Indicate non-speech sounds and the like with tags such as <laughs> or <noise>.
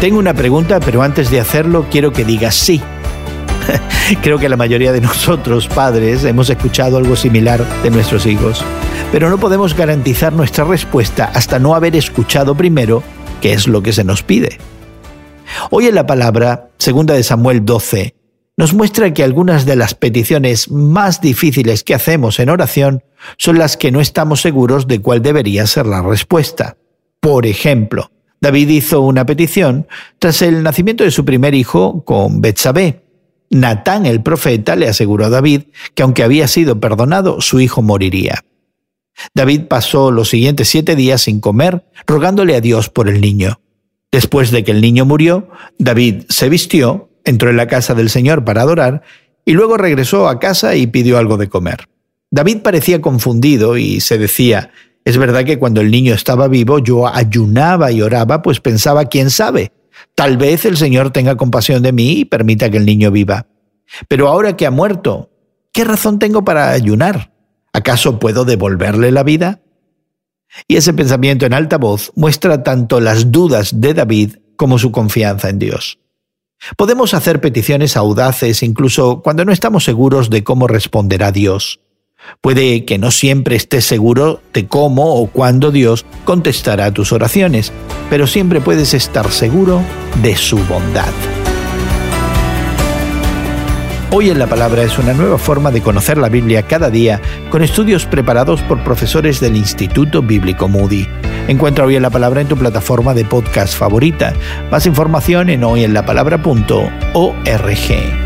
Tengo una pregunta, pero antes de hacerlo quiero que digas sí. <laughs> Creo que la mayoría de nosotros, padres, hemos escuchado algo similar de nuestros hijos, pero no podemos garantizar nuestra respuesta hasta no haber escuchado primero qué es lo que se nos pide. Hoy en la palabra, segunda de Samuel 12, nos muestra que algunas de las peticiones más difíciles que hacemos en oración son las que no estamos seguros de cuál debería ser la respuesta. Por ejemplo, David hizo una petición tras el nacimiento de su primer hijo con Betsabé. Natán el profeta le aseguró a David que aunque había sido perdonado, su hijo moriría. David pasó los siguientes siete días sin comer, rogándole a Dios por el niño. Después de que el niño murió, David se vistió, entró en la casa del Señor para adorar y luego regresó a casa y pidió algo de comer. David parecía confundido y se decía, es verdad que cuando el niño estaba vivo yo ayunaba y oraba, pues pensaba, quién sabe, tal vez el Señor tenga compasión de mí y permita que el niño viva. Pero ahora que ha muerto, ¿qué razón tengo para ayunar? ¿Acaso puedo devolverle la vida? Y ese pensamiento en alta voz muestra tanto las dudas de David como su confianza en Dios. Podemos hacer peticiones audaces incluso cuando no estamos seguros de cómo responderá Dios. Puede que no siempre estés seguro de cómo o cuándo Dios contestará tus oraciones, pero siempre puedes estar seguro de su bondad. Hoy en la Palabra es una nueva forma de conocer la Biblia cada día con estudios preparados por profesores del Instituto Bíblico Moody. Encuentra Hoy en la Palabra en tu plataforma de podcast favorita. Más información en hoyenlapalabra.org.